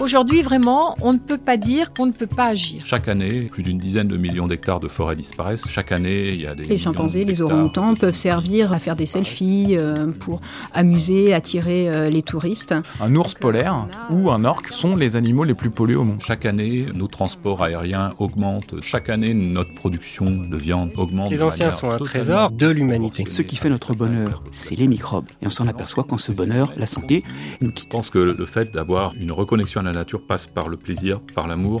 Aujourd'hui, vraiment, on ne peut pas dire qu'on ne peut pas agir. Chaque année, plus d'une dizaine de millions d'hectares de forêts disparaissent. Chaque année, il y a des. Les chimpanzés, les orang-outans peuvent servir à faire des selfies, euh, pour amuser, attirer euh, les touristes. Un ours Donc, polaire ou un orque sont les animaux les plus pollués au monde. Chaque année, nos transports aériens augmentent. Chaque année, notre production de viande augmente. Les anciens sont un trésor de l'humanité. Ce qui fait notre bonheur, c'est les microbes. Et on s'en aperçoit quand ce bonheur, la santé, nous Je quitte. pense que le fait d'avoir une reconnexion à la nature passe par le plaisir, par l'amour.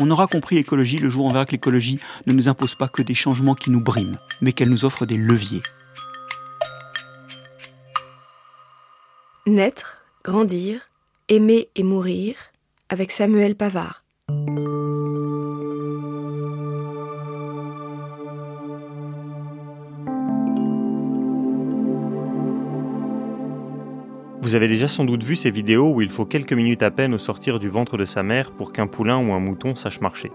On aura compris l'écologie le jour où on verra que l'écologie ne nous impose pas que des changements qui nous briment, mais qu'elle nous offre des leviers. Naître, grandir, aimer et mourir avec Samuel Pavard. Vous avez déjà sans doute vu ces vidéos où il faut quelques minutes à peine au sortir du ventre de sa mère pour qu'un poulain ou un mouton sache marcher.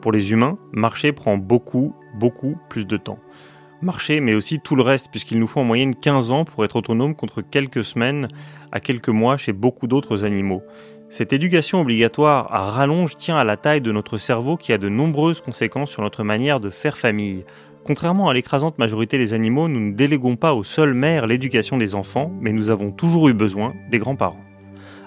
Pour les humains, marcher prend beaucoup, beaucoup plus de temps. Marcher, mais aussi tout le reste, puisqu'il nous faut en moyenne 15 ans pour être autonome contre quelques semaines à quelques mois chez beaucoup d'autres animaux. Cette éducation obligatoire à rallonge tient à la taille de notre cerveau qui a de nombreuses conséquences sur notre manière de faire famille. Contrairement à l'écrasante majorité des animaux, nous ne déléguons pas aux seules mères l'éducation des enfants, mais nous avons toujours eu besoin des grands-parents.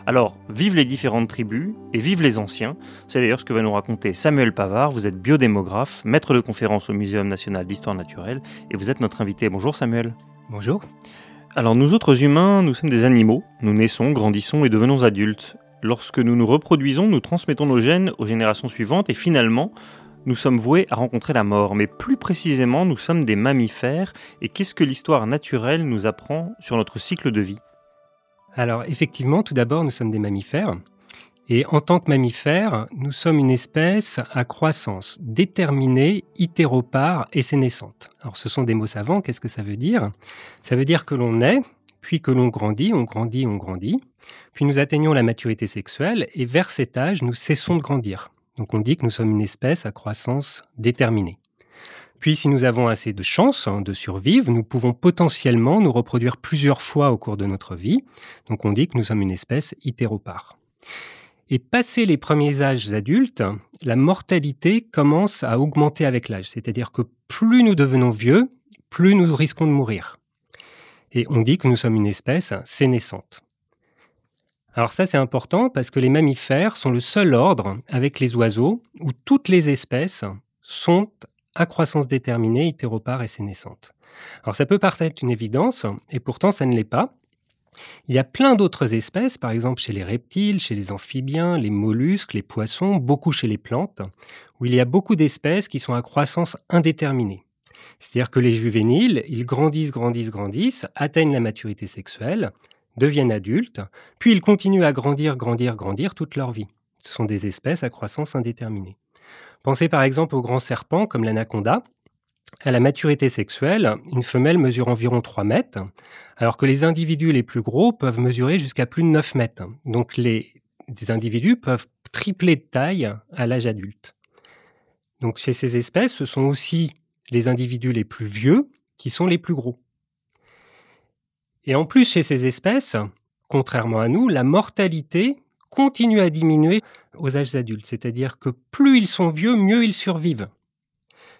Alors, vive les différentes tribus et vive les anciens. C'est d'ailleurs ce que va nous raconter Samuel Pavard. Vous êtes biodémographe, maître de conférence au Muséum national d'histoire naturelle et vous êtes notre invité. Bonjour Samuel. Bonjour. Alors nous autres humains, nous sommes des animaux. Nous naissons, grandissons et devenons adultes. Lorsque nous nous reproduisons, nous transmettons nos gènes aux générations suivantes et finalement, nous sommes voués à rencontrer la mort. Mais plus précisément, nous sommes des mammifères. Et qu'est-ce que l'histoire naturelle nous apprend sur notre cycle de vie? Alors effectivement, tout d'abord, nous sommes des mammifères. Et en tant que mammifères, nous sommes une espèce à croissance déterminée, itéropare et sénescente. Alors ce sont des mots savants, qu'est-ce que ça veut dire? Ça veut dire que l'on naît, puis que l'on grandit, on grandit, on grandit, puis nous atteignons la maturité sexuelle, et vers cet âge, nous cessons de grandir. Donc on dit que nous sommes une espèce à croissance déterminée. Puis si nous avons assez de chance hein, de survivre, nous pouvons potentiellement nous reproduire plusieurs fois au cours de notre vie. Donc on dit que nous sommes une espèce itéropare. Et passé les premiers âges adultes, la mortalité commence à augmenter avec l'âge. C'est-à-dire que plus nous devenons vieux, plus nous risquons de mourir. Et on dit que nous sommes une espèce sénescente. Alors ça c'est important parce que les mammifères sont le seul ordre avec les oiseaux où toutes les espèces sont à croissance déterminée, itéropare et sénescente. Alors ça peut paraître une évidence, et pourtant ça ne l'est pas. Il y a plein d'autres espèces, par exemple chez les reptiles, chez les amphibiens, les mollusques, les poissons, beaucoup chez les plantes, où il y a beaucoup d'espèces qui sont à croissance indéterminée. C'est-à-dire que les juvéniles, ils grandissent, grandissent, grandissent, atteignent la maturité sexuelle, deviennent adultes, puis ils continuent à grandir, grandir, grandir toute leur vie. Ce sont des espèces à croissance indéterminée. Pensez par exemple aux grands serpents comme l'anaconda. À la maturité sexuelle, une femelle mesure environ 3 mètres, alors que les individus les plus gros peuvent mesurer jusqu'à plus de 9 mètres. Donc les, individus peuvent tripler de taille à l'âge adulte. Donc chez ces espèces, ce sont aussi les individus les plus vieux qui sont les plus gros. Et en plus, chez ces espèces, contrairement à nous, la mortalité continue à diminuer aux âges adultes, c'est-à-dire que plus ils sont vieux, mieux ils survivent.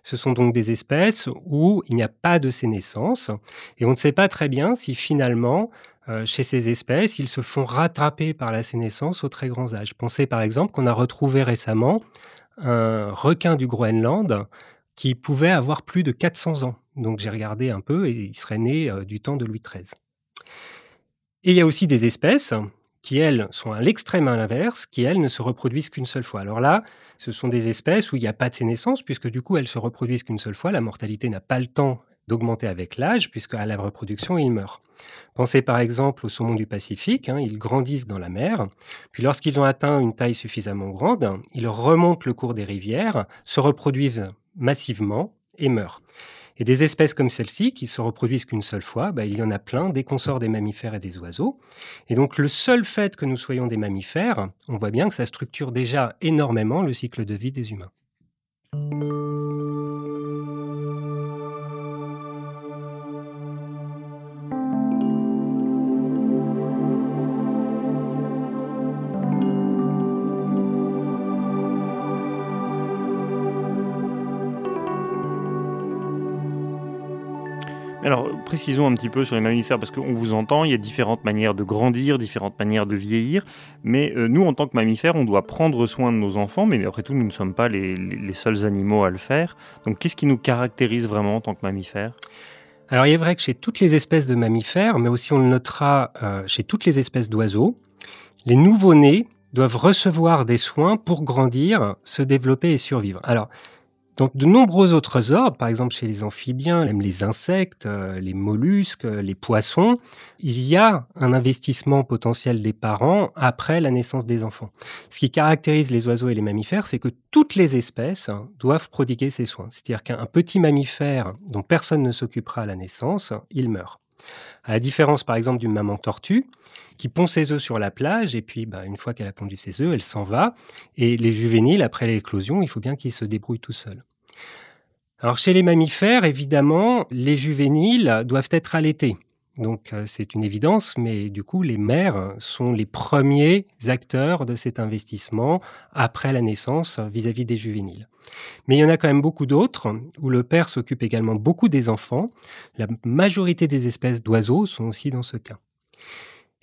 Ce sont donc des espèces où il n'y a pas de sénescence et on ne sait pas très bien si finalement, euh, chez ces espèces, ils se font rattraper par la sénescence aux très grands âges. Pensez par exemple qu'on a retrouvé récemment un requin du Groenland qui pouvait avoir plus de 400 ans. Donc j'ai regardé un peu et il serait né euh, du temps de Louis XIII. Et il y a aussi des espèces qui, elles, sont à l'extrême inverse, qui, elles, ne se reproduisent qu'une seule fois. Alors là, ce sont des espèces où il n'y a pas de sénescence, puisque du coup, elles se reproduisent qu'une seule fois. La mortalité n'a pas le temps d'augmenter avec l'âge, puisque à la reproduction, ils meurent. Pensez par exemple au saumon du Pacifique, hein, ils grandissent dans la mer, puis lorsqu'ils ont atteint une taille suffisamment grande, ils remontent le cours des rivières, se reproduisent massivement et meurent. Et des espèces comme celle-ci, qui se reproduisent qu'une seule fois, bah, il y en a plein dès qu'on sort des mammifères et des oiseaux. Et donc le seul fait que nous soyons des mammifères, on voit bien que ça structure déjà énormément le cycle de vie des humains. Alors, précisons un petit peu sur les mammifères, parce qu'on vous entend, il y a différentes manières de grandir, différentes manières de vieillir, mais euh, nous, en tant que mammifères, on doit prendre soin de nos enfants, mais après tout, nous ne sommes pas les, seuls animaux à le faire. Donc, qu'est-ce qui nous caractérise vraiment en tant que mammifères? Alors, il est vrai que chez toutes les espèces de mammifères, mais aussi on le notera euh, chez toutes les espèces d'oiseaux, les nouveau-nés doivent recevoir des soins pour grandir, se développer et survivre. Alors, dans de nombreux autres ordres, par exemple chez les amphibiens, même les insectes, euh, les mollusques, euh, les poissons, il y a un investissement potentiel des parents après la naissance des enfants. Ce qui caractérise les oiseaux et les mammifères, c'est que toutes les espèces doivent prodiguer ces soins. C'est-à-dire qu'un petit mammifère dont personne ne s'occupera à la naissance, il meurt. À la différence, par exemple, d'une maman tortue qui pond ses œufs sur la plage et puis, bah, une fois qu'elle a pondu ses œufs, elle s'en va. Et les juvéniles, après l'éclosion, il faut bien qu'ils se débrouillent tout seuls. Alors, chez les mammifères, évidemment, les juvéniles doivent être allaités. Donc euh, c'est une évidence, mais du coup les mères sont les premiers acteurs de cet investissement après la naissance vis-à-vis des juvéniles. Mais il y en a quand même beaucoup d'autres où le père s'occupe également beaucoup des enfants. La majorité des espèces d'oiseaux sont aussi dans ce cas.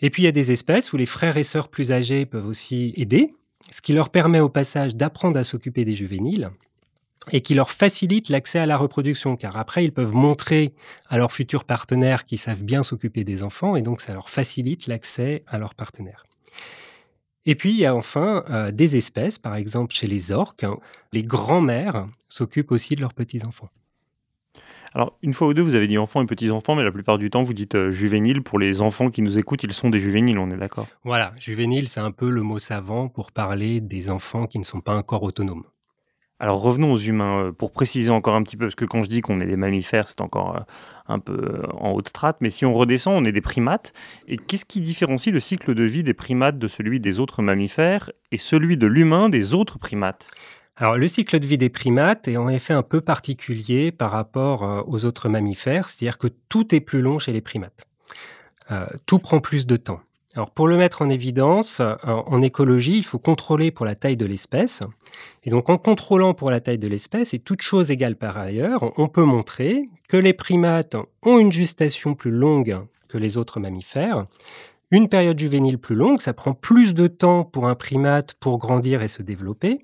Et puis il y a des espèces où les frères et sœurs plus âgés peuvent aussi aider, ce qui leur permet au passage d'apprendre à s'occuper des juvéniles et qui leur facilite l'accès à la reproduction, car après, ils peuvent montrer à leurs futurs partenaires qu'ils savent bien s'occuper des enfants, et donc ça leur facilite l'accès à leurs partenaires. Et puis, il y a enfin euh, des espèces, par exemple chez les orques, hein, les grands-mères s'occupent aussi de leurs petits-enfants. Alors, une fois ou deux, vous avez dit enfants et petits-enfants, mais la plupart du temps, vous dites euh, juvéniles. Pour les enfants qui nous écoutent, ils sont des juvéniles, on est d'accord? Voilà, juvénile, c'est un peu le mot savant pour parler des enfants qui ne sont pas encore autonomes. Alors revenons aux humains, euh, pour préciser encore un petit peu, parce que quand je dis qu'on est des mammifères, c'est encore euh, un peu euh, en haute strate, mais si on redescend, on est des primates. Et qu'est-ce qui différencie le cycle de vie des primates de celui des autres mammifères et celui de l'humain des autres primates? Alors, le cycle de vie des primates est en effet un peu particulier par rapport aux autres mammifères, c'est-à-dire que tout est plus long chez les primates. tout prend plus de temps. Pour le mettre en évidence, euh, en écologie, il faut contrôler pour la taille de l'espèce. Et donc en contrôlant pour la taille de l'espèce, et toute chose égale par ailleurs, on peut montrer que les primates ont une gestation plus longue que les autres mammifères, une période juvénile plus longue, ça prend plus de temps pour un primate pour grandir et se développer,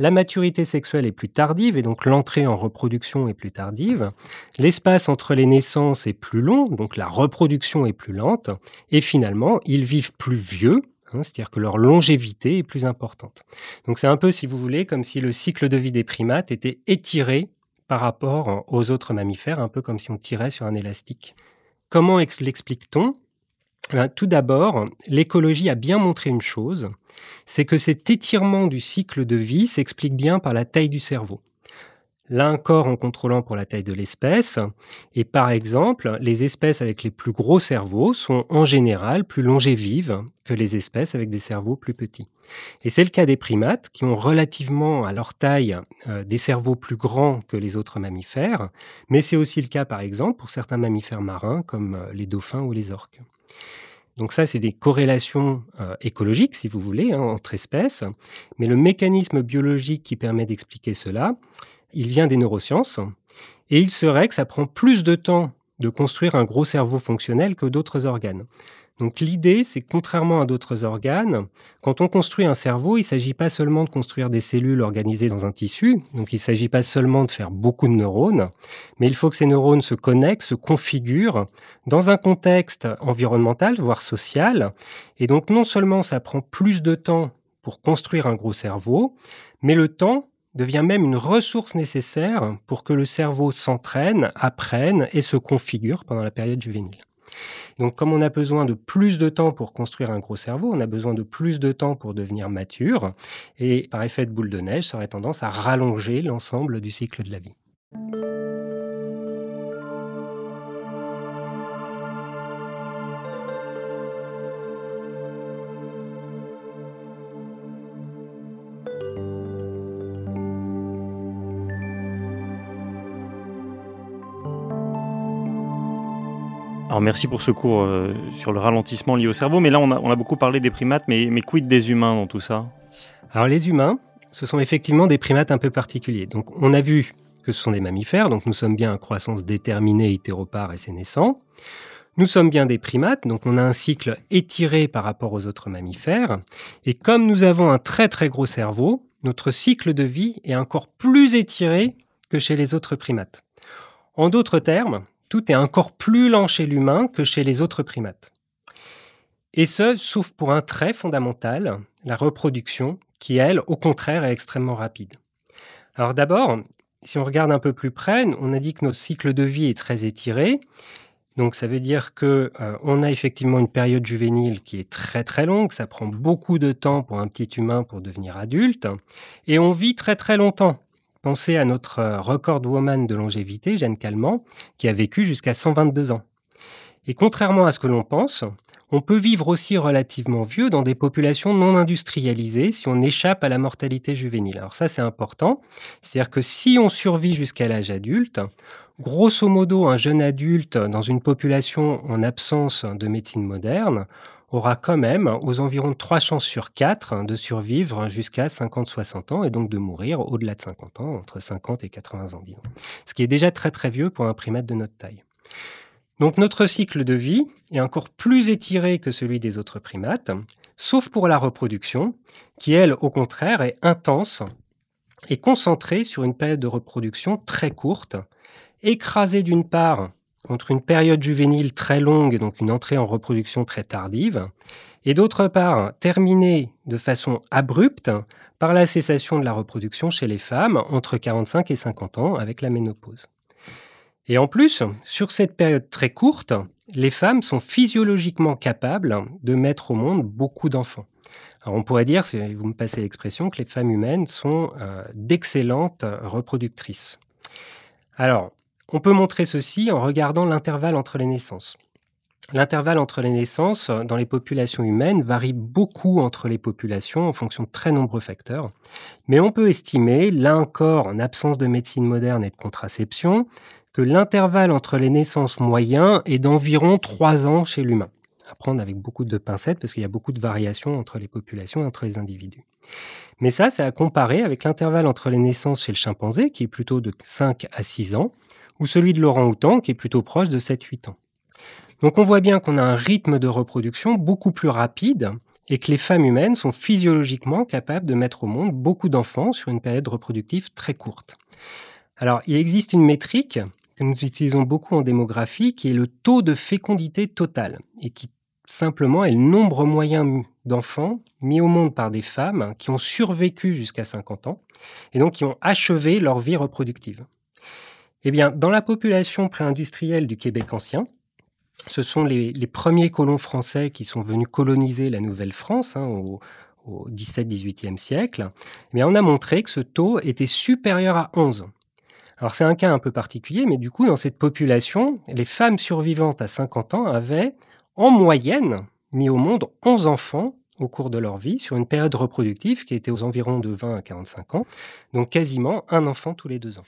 la maturité sexuelle est plus tardive et donc l'entrée en reproduction est plus tardive. L'espace entre les naissances est plus long, donc la reproduction est plus lente. Et finalement, ils vivent plus vieux, hein, c'est-à-dire que leur longévité est plus importante. Donc c'est un peu, si vous voulez, comme si le cycle de vie des primates était étiré par rapport aux autres mammifères, un peu comme si on tirait sur un élastique. Comment l'explique-t-on? Tout d'abord, l'écologie a bien montré une chose, c'est que cet étirement du cycle de vie s'explique bien par la taille du cerveau. Là encore en contrôlant pour la taille de l'espèce, et par exemple, les espèces avec les plus gros cerveaux sont en général plus longévives que les espèces avec des cerveaux plus petits. Et c'est le cas des primates qui ont relativement à leur taille euh, des cerveaux plus grands que les autres mammifères, mais c'est aussi le cas par exemple pour certains mammifères marins comme euh, les dauphins ou les orques. Donc ça, c'est des corrélations euh, écologiques, si vous voulez, hein, entre espèces. Mais le mécanisme biologique qui permet d'expliquer cela, il vient des neurosciences. Et il serait que ça prend plus de temps de construire un gros cerveau fonctionnel que d'autres organes. Donc l'idée, c'est que contrairement à d'autres organes, quand on construit un cerveau, il ne s'agit pas seulement de construire des cellules organisées dans un tissu, donc il ne s'agit pas seulement de faire beaucoup de neurones, mais il faut que ces neurones se connectent, se configurent dans un contexte environnemental, voire social. Et donc non seulement ça prend plus de temps pour construire un gros cerveau, mais le temps devient même une ressource nécessaire pour que le cerveau s'entraîne, apprenne et se configure pendant la période juvénile. Donc comme on a besoin de plus de temps pour construire un gros cerveau, on a besoin de plus de temps pour devenir mature, et par effet de boule de neige, ça aurait tendance à rallonger l'ensemble du cycle de la vie. Alors merci pour ce cours euh, sur le ralentissement lié au cerveau, mais là on a, beaucoup parlé des primates, mais, mais quid des humains dans tout ça? Alors les humains, ce sont effectivement des primates un peu particuliers. Donc on a vu que ce sont des mammifères, donc nous sommes bien en croissance déterminée, hétéropare et sénescent. Nous sommes bien des primates, donc on a un cycle étiré par rapport aux autres mammifères. Et comme nous avons un très très gros cerveau, notre cycle de vie est encore plus étiré que chez les autres primates. En d'autres termes, tout est encore plus lent chez l'humain que chez les autres primates. Et ce, sauf pour un trait fondamental, la reproduction, qui, elle, au contraire, est extrêmement rapide. Alors d'abord, si on regarde un peu plus près, on a dit que notre cycle de vie est très étiré. Donc ça veut dire que euh, on a effectivement une période juvénile qui est très très longue, ça prend beaucoup de temps pour un petit humain pour devenir adulte et on vit très très longtemps. Pensez à notre euh, record woman de longévité, Jeanne Calment, qui a vécu jusqu'à 122 ans. Et contrairement à ce que l'on pense, on peut vivre aussi relativement vieux dans des populations non industrialisées si on échappe à la mortalité juvénile. Alors ça, c'est important. C'est-à-dire que si on survit jusqu'à l'âge adulte, grosso modo, un jeune adulte dans une population en absence de médecine moderne aura quand même aux environs 3 chances sur 4 de survivre jusqu'à 50-60 ans et donc de mourir au-delà de 50 ans, entre 50 et 80 ans, disons. Ce qui est déjà très très vieux pour un primate de notre taille. Donc notre cycle de vie est encore plus étiré que celui des autres primates, sauf pour la reproduction, qui elle, au contraire, est intense et concentrée sur une période de reproduction très courte, écrasée d'une part entre une période juvénile très longue, donc une entrée en reproduction très tardive, et d'autre part terminée de façon abrupte par la cessation de la reproduction chez les femmes entre 45 et 50 ans avec la ménopause. Et en plus, sur cette période très courte, les femmes sont physiologiquement capables de mettre au monde beaucoup d'enfants. Alors on pourrait dire, si vous me passez l'expression, que les femmes humaines sont euh, d'excellentes reproductrices. Alors, on peut montrer ceci en regardant l'intervalle entre les naissances. L'intervalle entre les naissances dans les populations humaines varie beaucoup entre les populations en fonction de très nombreux facteurs. Mais on peut estimer, là encore en absence de médecine moderne et de contraception, que l'intervalle entre les naissances moyens est d'environ 3 ans chez l'humain. À prendre avec beaucoup de pincettes parce qu'il y a beaucoup de variations entre les populations et entre les individus. Mais ça, c'est à comparer avec l'intervalle entre les naissances chez le chimpanzé, qui est plutôt de 5 à 6 ans, ou celui de l'orang-outan, qui est plutôt proche de 7-8 ans. Donc on voit bien qu'on a un rythme de reproduction beaucoup plus rapide et que les femmes humaines sont physiologiquement capables de mettre au monde beaucoup d'enfants sur une période reproductive très courte. Alors, il existe une métrique que nous utilisons beaucoup en démographie, qui est le taux de fécondité totale, et qui simplement est le nombre moyen d'enfants mis au monde par des femmes qui ont survécu jusqu'à 50 ans, et donc qui ont achevé leur vie reproductive. Eh bien, dans la population préindustrielle du Québec ancien, ce sont les, premiers colons français qui sont venus coloniser la Nouvelle-France hein, au, au 17-18e siècle, eh on a montré que ce taux était supérieur à 11. Alors c'est un cas un peu particulier, mais du coup, dans cette population, les femmes survivantes à 50 ans avaient, en moyenne, mis au monde 11 enfants au cours de leur vie sur une période reproductive qui était aux environs de 20 à 45 ans, donc quasiment un enfant tous les deux ans.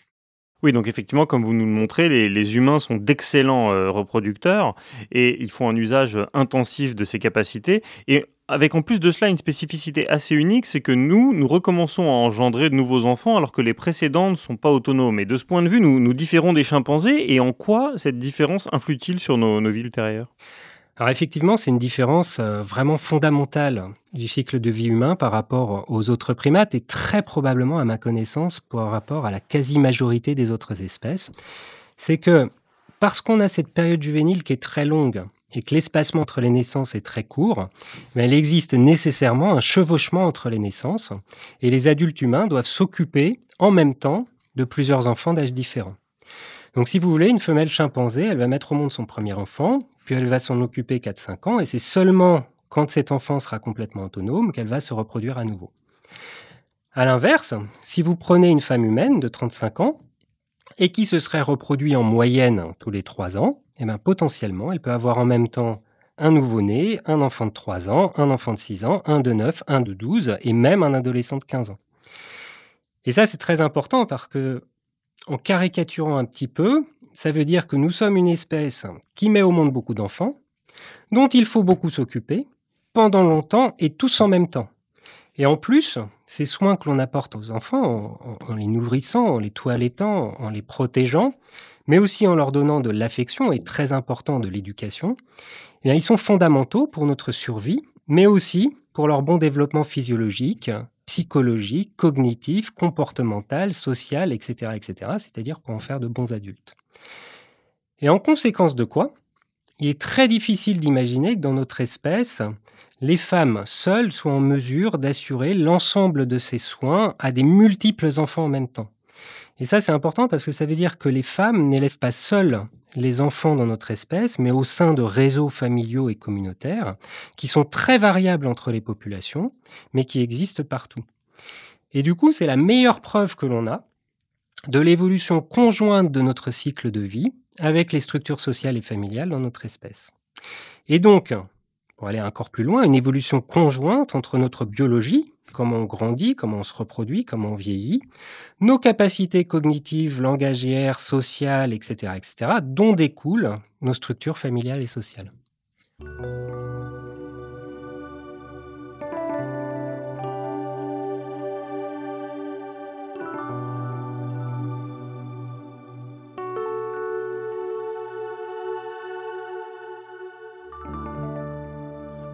Oui, donc effectivement, comme vous nous le montrez, les, humains sont d'excellents euh, reproducteurs et ils font un usage intensif de ces capacités. Et avec en plus de cela une spécificité assez unique, c'est que nous, nous recommençons à engendrer de nouveaux enfants alors que les précédents ne sont pas autonomes. Et de ce point de vue, nous, nous différons des chimpanzés. Et en quoi cette différence influe-t-il sur nos, nos vies ultérieures? Alors effectivement, c'est une différence euh, vraiment fondamentale du cycle de vie humain par rapport aux autres primates et très probablement, à ma connaissance, par rapport à la quasi-majorité des autres espèces. C'est que parce qu'on a cette période juvénile qui est très longue, et que l'espacement entre les naissances est très court, mais il existe nécessairement un chevauchement entre les naissances et les adultes humains doivent s'occuper en même temps de plusieurs enfants d'âge différents. Donc si vous voulez, une femelle chimpanzé, elle va mettre au monde son premier enfant, puis elle va s'en occuper 4-5 ans, et c'est seulement quand cet enfant sera complètement autonome qu'elle va se reproduire à nouveau. À l'inverse, si vous prenez une femme humaine de 35 ans, et qui se serait reproduit en moyenne tous les 3 ans, eh bien, potentiellement, elle peut avoir en même temps un nouveau-né, un enfant de 3 ans, un enfant de 6 ans, un de 9, un de 12 et même un adolescent de 15 ans. Et ça, c'est très important parce que, en caricaturant un petit peu, ça veut dire que nous sommes une espèce qui met au monde beaucoup d'enfants, dont il faut beaucoup s'occuper, pendant longtemps et tous en même temps. Et en plus, ces soins que l'on apporte aux enfants, en, les nourrissant, en les toilettant, en les protégeant, mais aussi en leur donnant de l'affection et très important de l'éducation, eh ils sont fondamentaux pour notre survie, mais aussi pour leur bon développement physiologique, psychologique, cognitif, comportemental, social, etc., etc., c'est-à-dire pour en faire de bons adultes. Et en conséquence de quoi, il est très difficile d'imaginer que dans notre espèce, les femmes seules soient en mesure d'assurer l'ensemble de ces soins à des multiples enfants en même temps. Et ça, c'est important parce que ça veut dire que les femmes n'élèvent pas seules les enfants dans notre espèce, mais au sein de réseaux familiaux et communautaires qui sont très variables entre les populations, mais qui existent partout. Et du coup, c'est la meilleure preuve que l'on a de l'évolution conjointe de notre cycle de vie avec les structures sociales et familiales dans notre espèce. Et donc, pour aller encore plus loin, une évolution conjointe entre notre biologie, comment on grandit, comment on se reproduit, comment on vieillit, nos capacités cognitives, langagières, sociales, etc., etc., dont découlent nos structures familiales et sociales.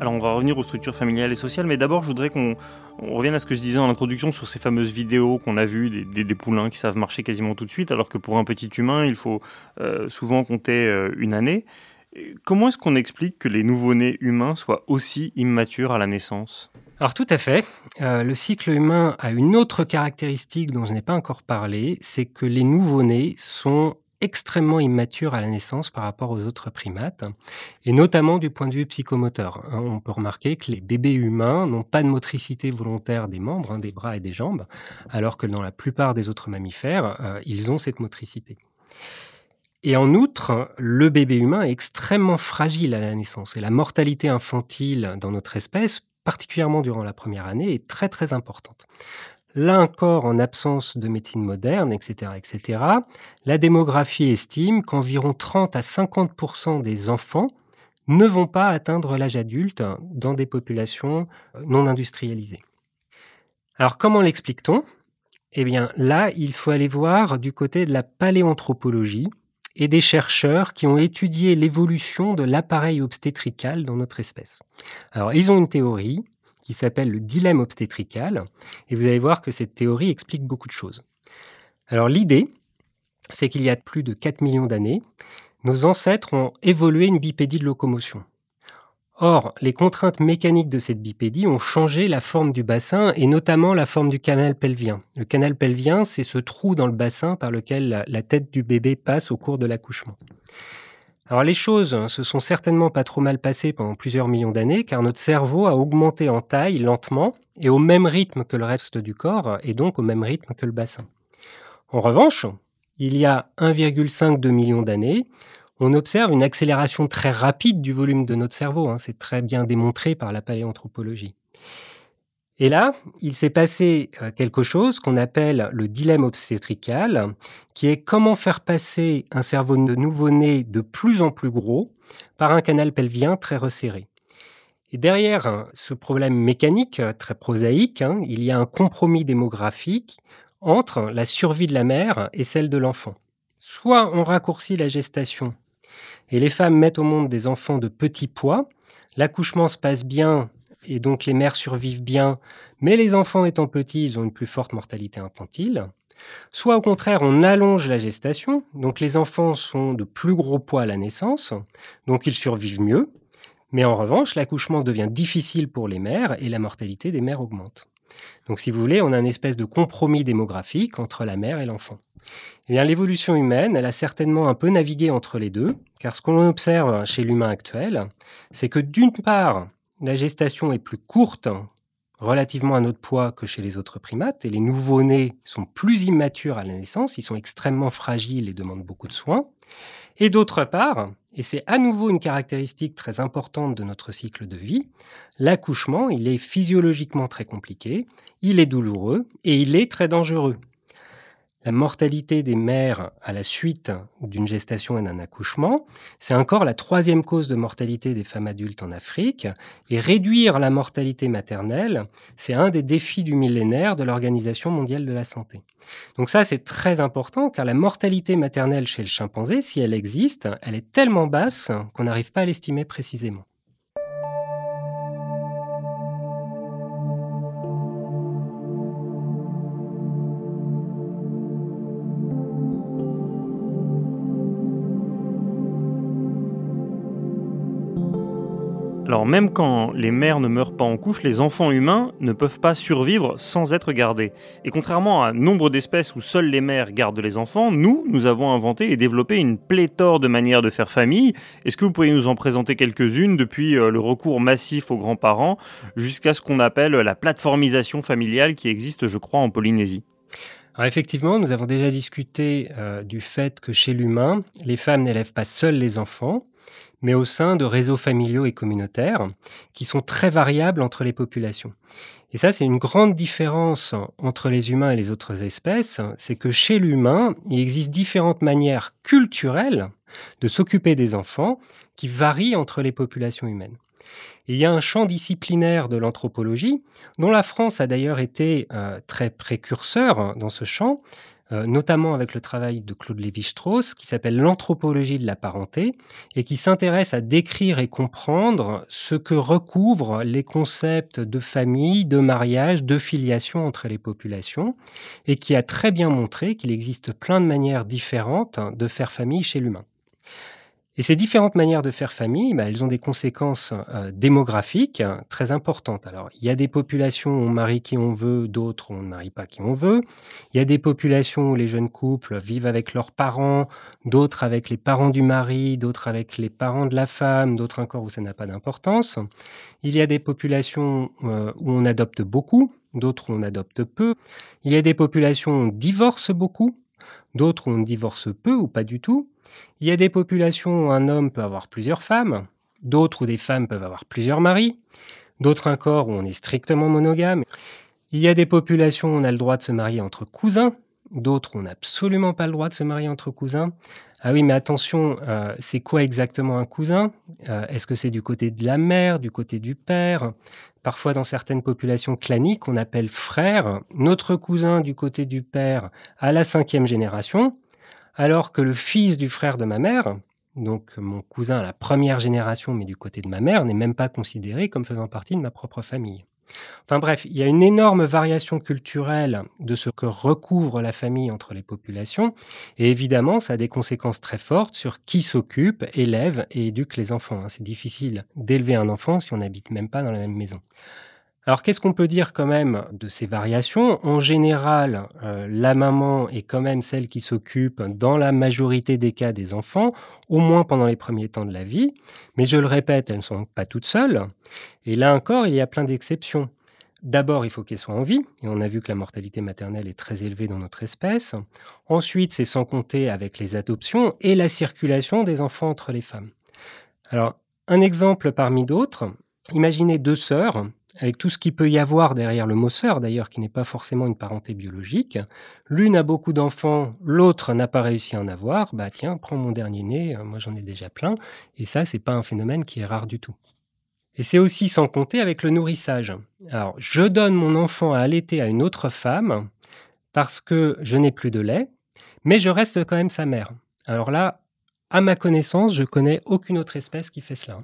Alors on va revenir aux structures familiales et sociales, mais d'abord je voudrais qu'on revienne à ce que je disais en introduction sur ces fameuses vidéos qu'on a vues des, poulains qui savent marcher quasiment tout de suite, alors que pour un petit humain il faut euh, souvent compter euh, une année. Comment est-ce qu'on explique que les nouveau-nés humains soient aussi immatures à la naissance? Alors tout à fait. Euh, le cycle humain a une autre caractéristique dont je n'ai pas encore parlé, c'est que les nouveau-nés sont extrêmement immature à la naissance par rapport aux autres primates, et notamment du point de vue psychomoteur. Hein, on peut remarquer que les bébés humains n'ont pas de motricité volontaire des membres, hein, des bras et des jambes, alors que dans la plupart des autres mammifères, euh, ils ont cette motricité. Et en outre, le bébé humain est extrêmement fragile à la naissance, et la mortalité infantile dans notre espèce particulièrement durant la première année, est très très importante. Là encore, en absence de médecine moderne, etc., etc., la démographie estime qu'environ 30 à 50% des enfants ne vont pas atteindre l'âge adulte dans des populations euh, non industrialisées. Alors comment l'explique-t-on? Eh bien là, il faut aller voir du côté de la paléanthropologie et des chercheurs qui ont étudié l'évolution de l'appareil obstétrical dans notre espèce. Alors ils ont une théorie qui s'appelle le dilemme obstétrical. Et vous allez voir que cette théorie explique beaucoup de choses. Alors l'idée, c'est qu'il y a plus de 4 millions d'années, nos ancêtres ont évolué une bipédie de locomotion. Or, les contraintes mécaniques de cette bipédie ont changé la forme du bassin et notamment la forme du canal pelvien. Le canal pelvien, c'est ce trou dans le bassin par lequel la tête du bébé passe au cours de l'accouchement. Alors les choses se sont certainement pas trop mal passées pendant plusieurs millions d'années car notre cerveau a augmenté en taille lentement et au même rythme que le reste du corps et donc au même rythme que le bassin. En revanche, il y a 1,5 millions d'années, on observe une accélération très rapide du volume de notre cerveau. Hein. C'est très bien démontré par la paléanthropologie. Et là, il s'est passé euh, quelque chose qu'on appelle le dilemme obstétrical, qui est comment faire passer un cerveau de nouveau-né de plus en plus gros par un canal pelvien très resserré. Et derrière hein, ce problème mécanique euh, très prosaïque, hein, il y a un compromis démographique entre la survie de la mère et celle de l'enfant. Soit on raccourcit la gestation et les femmes mettent au monde des enfants de petit poids, l'accouchement se passe bien et donc les mères survivent bien, mais les enfants étant petits, ils ont une plus forte mortalité infantile. Soit au contraire, on allonge la gestation, donc les enfants sont de plus gros poids à la naissance, donc ils survivent mieux, mais en revanche, l'accouchement devient difficile pour les mères et la mortalité des mères augmente. Donc si vous voulez, on a une espèce de compromis démographique entre la mère et l'enfant. Eh bien, l'évolution humaine, elle a certainement un peu navigué entre les deux, car ce qu'on observe chez l'humain actuel, c'est que d'une part, la gestation est plus courte relativement à notre poids que chez les autres primates et les nouveau-nés sont plus immatures à la naissance, ils sont extrêmement fragiles et demandent beaucoup de soins. Et d'autre part, et c'est à nouveau une caractéristique très importante de notre cycle de vie, l'accouchement, il est physiologiquement très compliqué, il est douloureux et il est très dangereux. La mortalité des mères à la suite d'une gestation et d'un accouchement, c'est encore la troisième cause de mortalité des femmes adultes en Afrique. Et réduire la mortalité maternelle, c'est un des défis du millénaire de l'Organisation mondiale de la santé. Donc ça, c'est très important car la mortalité maternelle chez le chimpanzé, si elle existe, elle est tellement basse qu'on n'arrive pas à l'estimer précisément. Même quand les mères ne meurent pas en couche, les enfants humains ne peuvent pas survivre sans être gardés. Et contrairement à nombre d'espèces où seules les mères gardent les enfants, nous, nous avons inventé et développé une pléthore de manières de faire famille. Est-ce que vous pourriez nous en présenter quelques-unes depuis euh, le recours massif aux grands-parents jusqu'à ce qu'on appelle la plateformisation familiale qui existe, je crois, en Polynésie? Effectivement, nous avons déjà discuté euh, du fait que chez l'humain, les femmes n'élèvent pas seules les enfants, mais au sein de réseaux familiaux et communautaires qui sont très variables entre les populations. Et ça, c'est une grande différence entre les humains et les autres espèces, c'est que chez l'humain, il existe différentes manières culturelles de s'occuper des enfants qui varient entre les populations humaines. il y a un champ disciplinaire de l'anthropologie, dont la France a d'ailleurs été euh, très précurseur dans ce champ, euh, notamment avec le travail de Claude Lévi-Strauss, qui s'appelle L'anthropologie de la parenté, et qui s'intéresse à décrire et comprendre ce que recouvrent les concepts de famille, de mariage, de filiation entre les populations, et qui a très bien montré qu'il existe plein de manières différentes de faire famille chez l'humain. Et ces différentes manières de faire famille, bah, elles ont des conséquences euh, démographiques très importantes. Alors, il y a des populations où on marie qui on veut, d'autres où on ne marie pas qui on veut. Il y a des populations où les jeunes couples vivent avec leurs parents, d'autres avec les parents du mari, d'autres avec les parents de la femme, d'autres encore où ça n'a pas d'importance. Il y a des populations euh, où on adopte beaucoup, d'autres où on adopte peu. Il y a des populations où on divorce beaucoup, d'autres on divorce peu ou pas du tout. Il y a des populations où un homme peut avoir plusieurs femmes, d'autres où des femmes peuvent avoir plusieurs maris, d'autres encore où on est strictement monogame. Il y a des populations où on a le droit de se marier entre cousins, d'autres où on n'a absolument pas le droit de se marier entre cousins. Ah oui, mais attention, euh, c'est quoi exactement un cousin? Euh, Est-ce que c'est du côté de la mère, du côté du père? Parfois, dans certaines populations claniques, on appelle frère notre cousin du côté du père à la cinquième génération, alors que le fils du frère de ma mère, donc mon cousin à la première génération mais du côté de ma mère, n'est même pas considéré comme faisant partie de ma propre famille. Enfin bref, il y a une énorme variation culturelle de ce que recouvre la famille entre les populations, et évidemment, ça a des conséquences très fortes sur qui s'occupe, élève et éduque les enfants. C'est difficile d'élever un enfant si on n'habite même pas dans la même maison. Alors qu'est-ce qu'on peut dire quand même de ces variations? En général, euh, la maman est quand même celle qui s'occupe dans la majorité des cas des enfants, au moins pendant les premiers temps de la vie. Mais je le répète, elles ne sont pas toutes seules. Et là encore, il y a plein d'exceptions. D'abord, il faut qu'elles soient en vie, et on a vu que la mortalité maternelle est très élevée dans notre espèce. Ensuite, c'est sans compter avec les adoptions et la circulation des enfants entre les femmes. Alors, un exemple parmi d'autres, imaginez deux sœurs avec tout ce qu'il peut y avoir derrière le mot sœur, d'ailleurs, qui n'est pas forcément une parenté biologique. L'une a beaucoup d'enfants, l'autre n'a pas réussi à en avoir. Bah tiens, prends mon dernier né, euh, moi j'en ai déjà plein. Et ça, c'est pas un phénomène qui est rare du tout. Et c'est aussi sans compter avec le nourrissage. Alors, je donne mon enfant à allaiter à une autre femme parce que je n'ai plus de lait, mais je reste quand même sa mère. Alors là, à ma connaissance, je connais aucune autre espèce qui fait cela.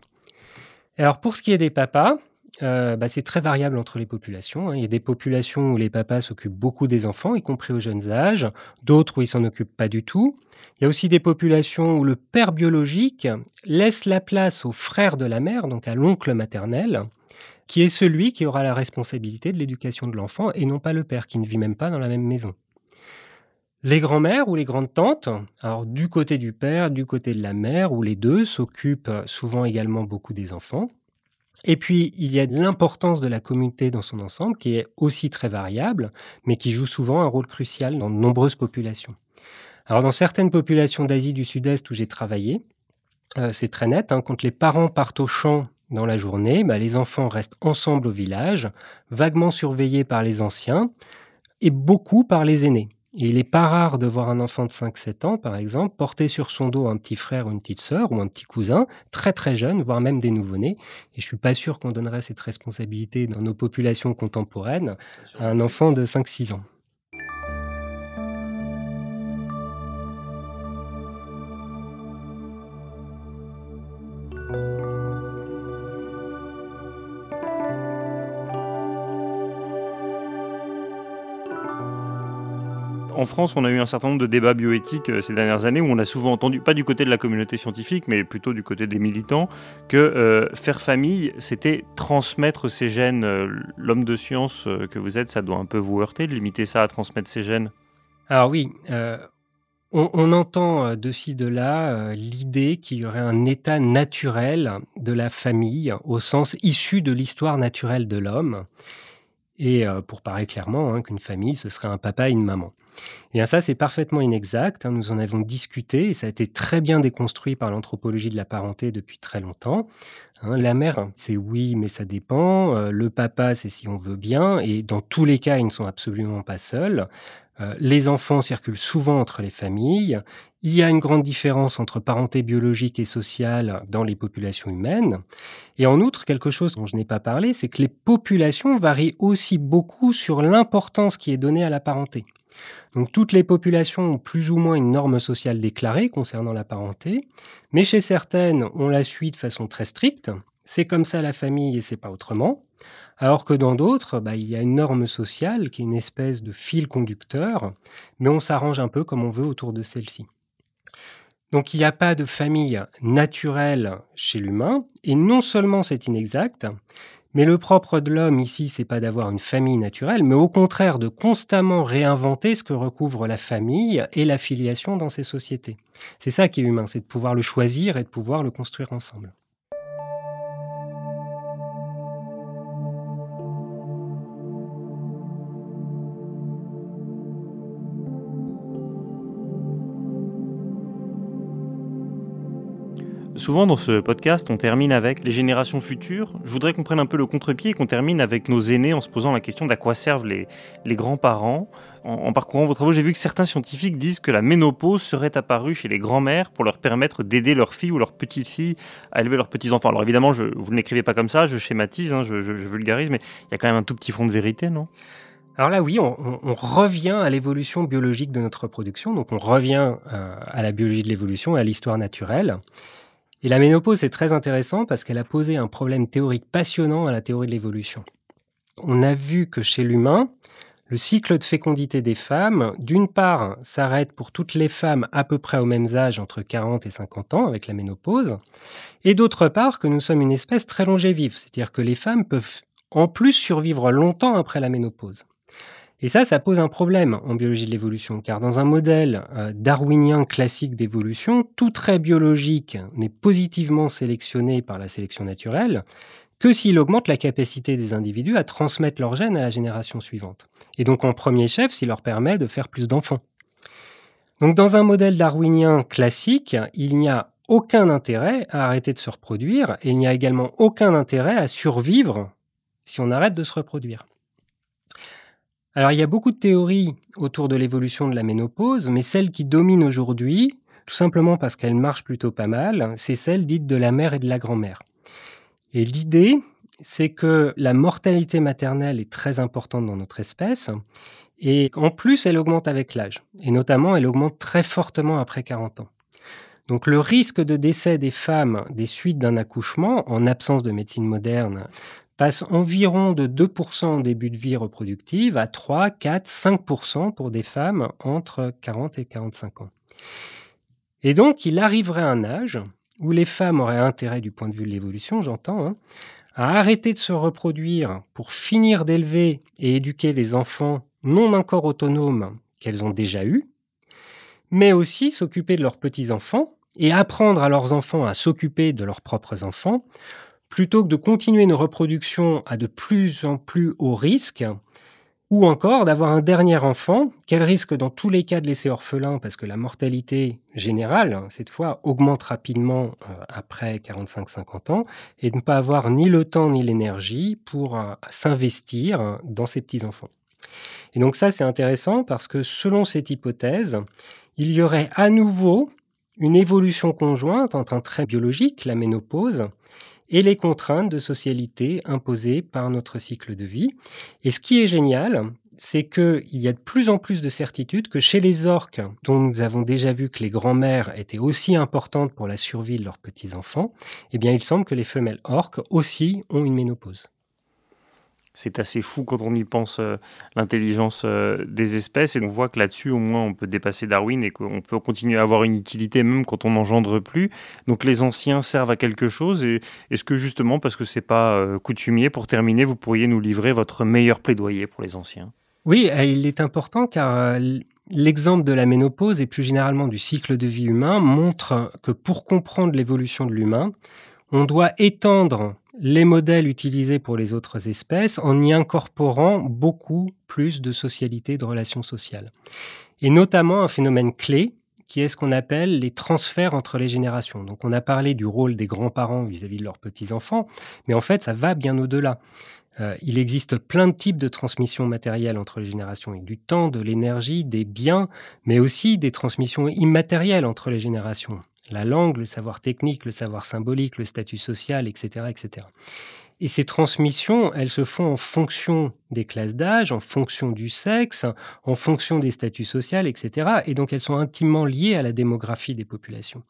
Alors pour ce qui est des papas, euh, bah, c'est très variable entre les populations. Hein. Il y a des populations où les papas s'occupent beaucoup des enfants, y compris aux jeunes âges, d'autres où ils s'en occupent pas du tout. Il y a aussi des populations où le père biologique laisse la place au frère de la mère, donc à l'oncle maternel, qui est celui qui aura la responsabilité de l'éducation de l'enfant et non pas le père qui ne vit même pas dans la même maison. Les grands-mères ou les grandes tantes, alors du côté du père, du côté de la mère, où les deux s'occupent souvent également beaucoup des enfants. Et puis, il y a l'importance de la communauté dans son ensemble, qui est aussi très variable, mais qui joue souvent un rôle crucial dans de nombreuses populations. Alors, dans certaines populations d'Asie du Sud-Est où j'ai travaillé, euh, c'est très net. Hein, quand les parents partent au champ dans la journée, bah, les enfants restent ensemble au village, vaguement surveillés par les anciens et beaucoup par les aînés. Et il n'est pas rare de voir un enfant de 5-7 ans, par exemple, porter sur son dos un petit frère ou une petite sœur ou un petit cousin, très très jeune, voire même des nouveau-nés. Et je ne suis pas sûr qu'on donnerait cette responsabilité dans nos populations contemporaines à un enfant de 5-6 ans. En France, on a eu un certain nombre de débats bioéthiques euh, ces dernières années où on a souvent entendu, pas du côté de la communauté scientifique, mais plutôt du côté des militants, que euh, faire famille, c'était transmettre ses gènes. Euh, l'homme de science que vous êtes, ça doit un peu vous heurter de limiter ça à transmettre ses gènes? Alors oui, on, entend de ci, de là l'idée qu'il y aurait un état naturel de la famille au sens issu de l'histoire naturelle de l'homme. Et pour parler clairement, hein, qu'une famille, ce serait un papa et une maman. Et bien ça, c'est parfaitement inexact. Hein. Nous en avons discuté et ça a été très bien déconstruit par l'anthropologie de la parenté depuis très longtemps. Hein. la mère, c'est oui, mais ça dépend. Euh, le papa, c'est si on veut bien. Et dans tous les cas, ils ne sont absolument pas seuls. Euh, les enfants circulent souvent entre les familles. Il y a une grande différence entre parenté biologique et sociale dans les populations humaines. Et en outre, quelque chose dont je n'ai pas parlé, c'est que les populations varient aussi beaucoup sur l'importance qui est donnée à la parenté. Donc toutes les populations ont plus ou moins une norme sociale déclarée concernant la parenté, mais chez certaines, on la suit de façon très stricte. C'est comme ça la famille et c'est pas autrement. Alors que dans d'autres, bah, il y a une norme sociale qui est une espèce de fil conducteur, mais on s'arrange un peu comme on veut autour de celle-ci. Donc il n'y a pas de famille naturelle chez l'humain, et non seulement c'est inexact, mais le propre de l'homme ici, c'est pas d'avoir une famille naturelle, mais au contraire de constamment réinventer ce que recouvre la famille et la filiation dans ces sociétés. C'est ça qui est humain, c'est de pouvoir le choisir et de pouvoir le construire ensemble. Souvent dans ce podcast, on termine avec les générations futures. Je voudrais qu'on prenne un peu le contre-pied et qu'on termine avec nos aînés en se posant la question d'à quoi servent les, les grands-parents. En, parcourant vos travaux, j'ai vu que certains scientifiques disent que la ménopause serait apparue chez les grands-mères pour leur permettre d'aider leurs filles ou leurs petites-filles à élever leurs petits-enfants. Alors évidemment, vous ne l'écrivez pas comme ça, je schématise, hein, je, vulgarise, mais il y a quand même un tout petit fond de vérité, non? Alors là, oui, on, revient à l'évolution biologique de notre reproduction. Donc, on revient euh, à la biologie de l'évolution à l'histoire naturelle. Et la ménopause est très intéressant parce qu'elle a posé un problème théorique passionnant à la théorie de l'évolution. On a vu que chez l'humain, le cycle de fécondité des femmes, d'une part, s'arrête pour toutes les femmes à peu près au même âge, entre 40 et 50 ans, avec la ménopause, et d'autre part, que nous sommes une espèce très longévive, c'est-à-dire que les femmes peuvent en plus survivre longtemps après la ménopause. Et ça, ça pose un problème en biologie de l'évolution, car dans un modèle euh, darwinien classique d'évolution, tout trait biologique n'est positivement sélectionné par la sélection naturelle que s'il augmente la capacité des individus à transmettre leurs gènes à la génération suivante. Et donc en premier chef, s'il leur permet de faire plus d'enfants. Donc dans un modèle darwinien classique, il n'y a aucun intérêt à arrêter de se reproduire et il n'y a également aucun intérêt à survivre si on arrête de se reproduire. Alors il y a beaucoup de théories autour de l'évolution de la ménopause, mais celle qui domine aujourd'hui, tout simplement parce qu'elle marche plutôt pas mal, c'est celle dite de la mère et de la grand-mère. Et l'idée, c'est que la mortalité maternelle est très importante dans notre espèce, et en plus elle augmente avec l'âge, et notamment elle augmente très fortement après 40 ans. Donc le risque de décès des femmes des suites d'un accouchement, en absence de médecine moderne, passe environ de 2% en début de vie reproductive à 3, 4, 5% pour des femmes entre 40 et 45 ans. Et donc, il arriverait un âge où les femmes auraient intérêt, du point de vue de l'évolution, j'entends, hein, à arrêter de se reproduire pour finir d'élever et éduquer les enfants non encore autonomes qu'elles ont déjà eus, mais aussi s'occuper de leurs petits-enfants et apprendre à leurs enfants à s'occuper de leurs propres enfants plutôt que de continuer une reproduction à de plus en plus haut risque, ou encore d'avoir un dernier enfant, qu'elle risque dans tous les cas de laisser orphelin parce que la mortalité générale, cette fois, augmente rapidement euh, après 45-50 ans, et de ne pas avoir ni le temps ni l'énergie pour euh, s'investir dans ses petits-enfants. Et donc ça, c'est intéressant parce que selon cette hypothèse, il y aurait à nouveau une évolution conjointe entre un trait biologique, la ménopause, et les contraintes de socialité imposées par notre cycle de vie. Et ce qui est génial, c'est qu'il y a de plus en plus de certitudes que chez les orques, dont nous avons déjà vu que les grands-mères étaient aussi importantes pour la survie de leurs petits-enfants, eh bien il semble que les femelles orques aussi ont une ménopause. C'est assez fou quand on y pense euh, l'intelligence euh, des espèces. Et on voit que là-dessus au moins on peut dépasser Darwin et qu'on peut continuer à avoir une utilité même quand on n'engendre plus. Donc les anciens servent à quelque chose. Et est-ce que justement parce que c'est pas euh, coutumier pour terminer vous pourriez nous livrer votre meilleur plaidoyer pour les anciens? Oui, il est important car L'exemple de la ménopause et plus généralement du cycle de vie humain montre que pour comprendre l'évolution de l'humain, on doit étendre les modèles utilisés pour les autres espèces en y incorporant beaucoup plus de socialité, de relations sociales. Et notamment un phénomène clé qui est ce qu'on appelle les transferts entre les générations. Donc on a parlé du rôle des grands-parents vis-à-vis de leurs petits-enfants, mais en fait ça va bien au-delà. Euh, il existe plein de types de transmissions matérielles entre les générations, et du temps, de l'énergie, des biens, mais aussi des transmissions immatérielles entre les générations la langue, le savoir technique, le savoir symbolique, le statut social, etc. etc. Et ces transmissions, elles se font en fonction des classes d'âge, en fonction du sexe, en fonction des statuts sociaux, etc. Et donc elles sont intimement liées à la démographie des populations.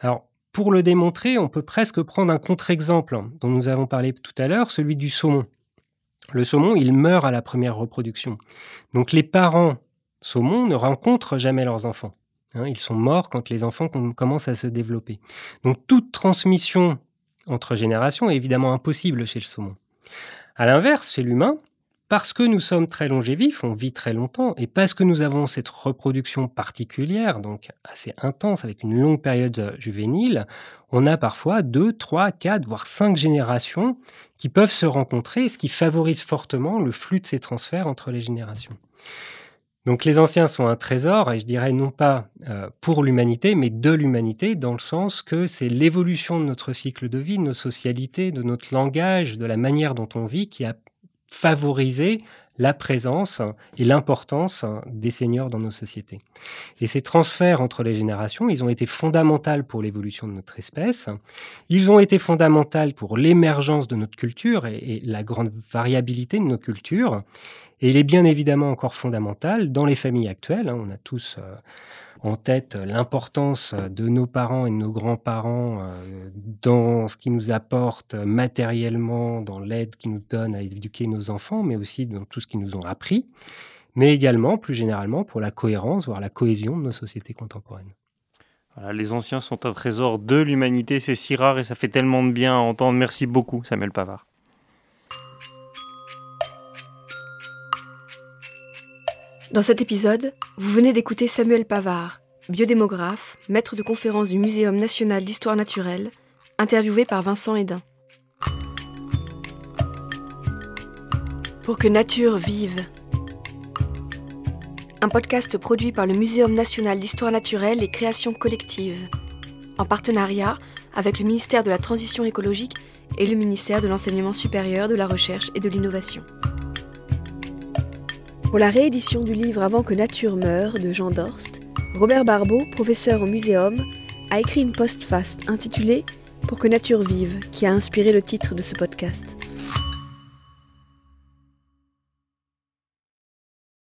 Alors, pour le démontrer, on peut presque prendre un contre-exemple dont nous avons parlé tout à l'heure, celui du saumon. Le saumon, il meurt à la première reproduction. Donc les parents saumons ne rencontrent jamais leurs enfants. Hein, ils sont morts quand les enfants commencent à se développer. Donc toute transmission entre générations est évidemment impossible chez le saumon. À l'inverse, chez l'humain, parce que nous sommes très longévifs, on vit très longtemps, et parce que nous avons cette reproduction particulière, donc assez intense, avec une longue période juvénile, on a parfois deux, trois, quatre, voire cinq générations qui peuvent se rencontrer, ce qui favorise fortement le flux de ces transferts entre les générations. Donc les anciens sont un trésor, et je dirais non pas euh, pour l'humanité, mais de l'humanité, dans le sens que c'est l'évolution de notre cycle de vie, de nos socialités, de notre langage, de la manière dont on vit, qui a favorisé la présence et l'importance des seniors dans nos sociétés. Et ces transferts entre les générations, ils ont été fondamentaux pour l'évolution de notre espèce. Ils ont été fondamentaux pour l'émergence de notre culture et la grande variabilité de nos cultures. Et il est bien évidemment encore fondamental dans les familles actuelles. Hein, on a tous euh, en tête l'importance de nos parents et de nos grands-parents euh, dans ce qui nous apporte matériellement, dans l'aide qu'ils nous donnent à éduquer nos enfants, mais aussi dans tout ce qu'ils nous ont appris, mais également, plus généralement, pour la cohérence, voire la cohésion de nos sociétés contemporaines. les anciens sont un trésor de l'humanité, c'est si rare et ça fait tellement de bien à entendre. Merci beaucoup, Samuel Pavard. Dans cet épisode, vous venez d'écouter Samuel Pavard, biodémographe, maître de conférence du Muséum national d'histoire naturelle, interviewé par Vincent Hédin. Pour que nature vive. Un podcast produit par le Muséum national d'histoire naturelle et création collective, en partenariat avec le ministère de la Transition écologique et le ministère de l'Enseignement supérieur, de la Recherche et de l'Innovation. Pour la réédition du livre Avant que nature meure de Jean Dorst, Robert Barbeau, professeur au Muséum, a écrit une postface intitulée Pour que nature vive, qui a inspiré le titre de ce podcast.